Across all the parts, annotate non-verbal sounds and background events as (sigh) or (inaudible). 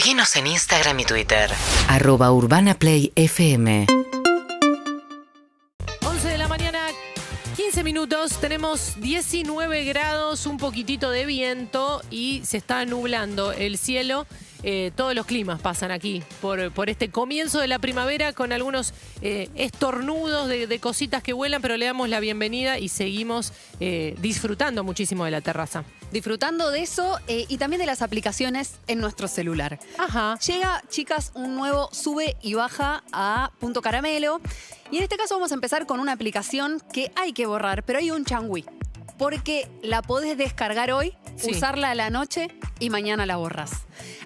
Seguinos en Instagram y Twitter. Arroba Urbana Play FM. 11 de la mañana, 15 minutos, tenemos 19 grados, un poquitito de viento y se está nublando el cielo. Eh, todos los climas pasan aquí por, por este comienzo de la primavera con algunos eh, estornudos de, de cositas que vuelan, pero le damos la bienvenida y seguimos eh, disfrutando muchísimo de la terraza. Disfrutando de eso y también de las aplicaciones en nuestro celular. Ajá. Llega, chicas, un nuevo sube y baja a Punto Caramelo. Y en este caso vamos a empezar con una aplicación que hay que borrar, pero hay un changüí. Porque la podés descargar hoy, Sí. usarla a la noche y mañana la borras.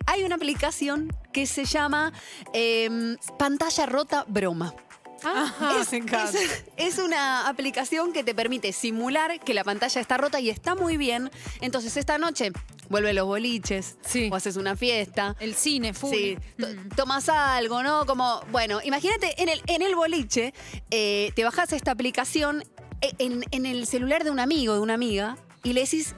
Hay una aplicación que se llama em, Pantalla Rota Broma. Ajá. Es, es- (laughs) es una aplicación que te permite simular que la pantalla está rota y está muy bien. Entonces, esta noche vuelve los boliches Sí. o haces una fiesta. El cine, full. Sí, to- tomas algo, ¿no? Como, bueno, imagínate en el, en el boliche, eh, te bajas esta aplicación eh, en, en el celular de un amigo, de una amiga, y le decís,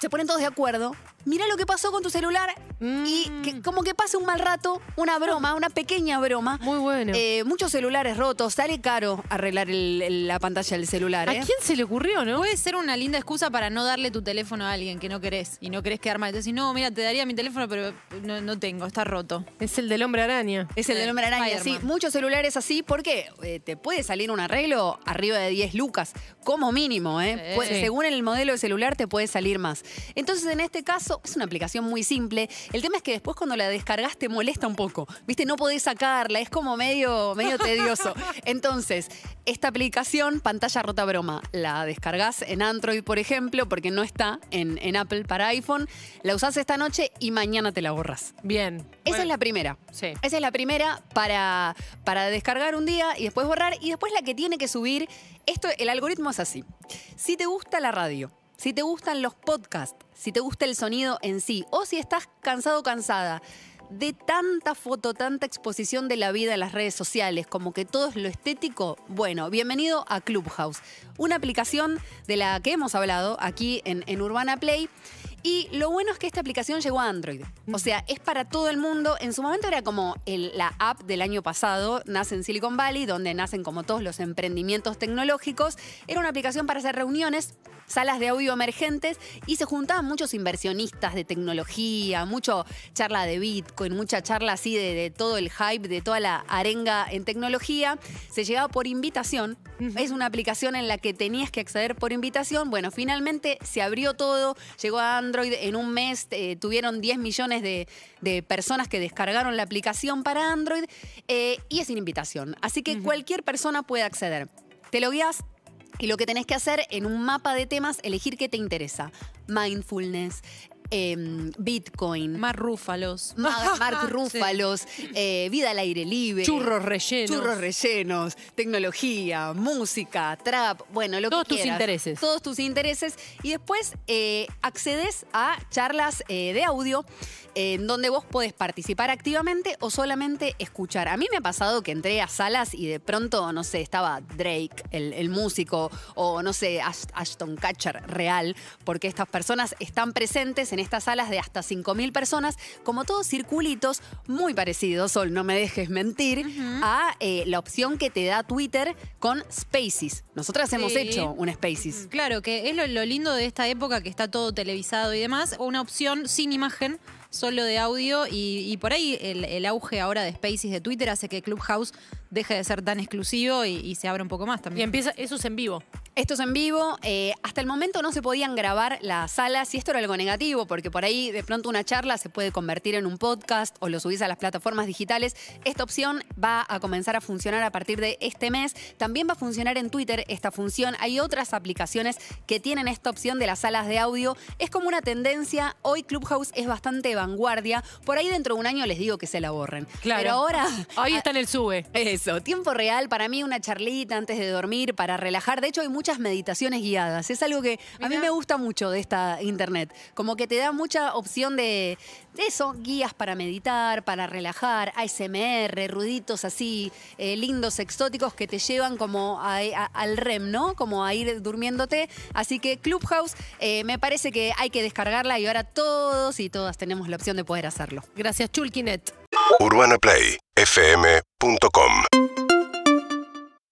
se ponen todos de acuerdo, mira lo que pasó con tu celular y Mm. que, como que pase un mal rato, una broma, una pequeña broma. Muy bueno. Eh, muchos celulares rotos, sale caro arreglar el- el- la pantalla del celular. ¿A ¿eh? quién se le ocurrió, no? Puede ser una linda excusa para no darle tu teléfono a alguien que no querés y no querés quedar mal. Entonces, no, mira, te daría mi teléfono, pero no, no tengo, está roto. Es el del hombre araña. Es el del hombre araña, sí. Muchos celulares así, porque eh, te puede salir un arreglo arriba de 10 lucas, como mínimo, ¿eh? Sí. Puede- Sí. Según el modelo de celular te puede salir más. Entonces, en este caso, es una aplicación muy simple. El tema es que después cuando la descargas te molesta un poco. ¿Viste? No podés sacarla, es como medio, medio tedioso. Entonces, esta aplicación, pantalla rota broma, la descargas en Android, por ejemplo, porque no está en, en Apple para iPhone, la usás esta noche y mañana te la borras. Bien. Esa Bueno, es la primera. Sí. Esa es la primera para, para descargar un día y después borrar. Y después la que tiene que subir. Esto, el algoritmo es así. Si te gusta la radio, si te gustan los podcasts, si te gusta el sonido en sí, o si estás cansado o cansada de tanta foto, tanta exposición de la vida en las redes sociales, como que todo es lo estético, bueno, bienvenido a Clubhouse, una aplicación de la que hemos hablado aquí en, en Urbana Play. Y lo bueno es que esta aplicación llegó a Android. O sea, es para todo el mundo. En su momento era como el- la app del año pasado, nace en Silicon Valley, donde nacen como todos los emprendimientos tecnológicos. Era una aplicación para hacer reuniones, salas de audio emergentes y se juntaban muchos inversionistas de tecnología, mucho charla de Bitcoin, mucha charla así de, de todo el hype, de toda la arenga en tecnología. Se llegaba por invitación. Es una aplicación en la que tenías que acceder por invitación. Bueno, finalmente se abrió todo, llegó a Android en un mes, eh, tuvieron 10 millones de, de personas que descargaron la aplicación para Android eh, y es sin invitación. Así que cualquier persona puede acceder. Te lo guías y lo que tenés que hacer en un mapa de temas, elegir qué te interesa. Mindfulness, em, Bitcoin, Más rúfalos. (laughs) Ma- Mark (laughs) Rúfalos, eh, vida al aire libre. Churros rellenos. Churros rellenos, tecnología, música, trap, bueno, lo Todos que tus quieras. intereses. Todos tus intereses. Y después eh, accedes a charlas eh, de audio en donde vos podés participar activamente o solamente escuchar. A mí me ha pasado que entré a salas y de pronto, no sé, estaba Drake, el, el músico, o no sé, Ash- Ashton Kutcher real, porque estas personas están presentes en estas salas de hasta 5.000 personas, como todos circulitos muy parecidos, Sol, no me dejes mentir, a eh, la opción que te da Twitter con Spaces. Nosotras hemos hecho un Spaces. Claro, que es lo, lo lindo de esta época que está todo televisado y demás, una opción sin imagen, solo de audio y, y por ahí el, el auge ahora de Spaces de Twitter hace que Clubhouse deje de ser tan exclusivo y, y se abra un poco más Y también. empieza, eso es en vivo. Esto es en vivo. eh, hasta el momento no se podían grabar las salas y esto era algo negativo porque por ahí de pronto una charla se puede convertir en un podcast o lo subís a las plataformas digitales. Esta opción va a comenzar a funcionar a partir de este mes. También va a funcionar en Twitter esta función. Hay otras aplicaciones que tienen esta opción de las salas de audio. Es como una tendencia. Hoy Clubhouse es bastante vanguardia. Por ahí dentro de un año les digo que se la borren. Claro. Pero ahora... Ahí está en el sube. Eso, tiempo real, para mí una charlita antes de dormir, para relajar. De hecho, hay muchas meditaciones guiadas. Es algo que a mí me gusta mucho de esta internet. Como que te da mucha opción de, de eso, guías para meditar, para relajar, ASMR, ruiditos así, eh, lindos, exóticos que te llevan como a- a- al REM, ¿no? Como a ir durmiéndote. Así que Clubhouse, eh, me parece que hay que descargarla y ahora todos y todas tenemos la opción de poder hacerlo. Gracias, Chulkinet.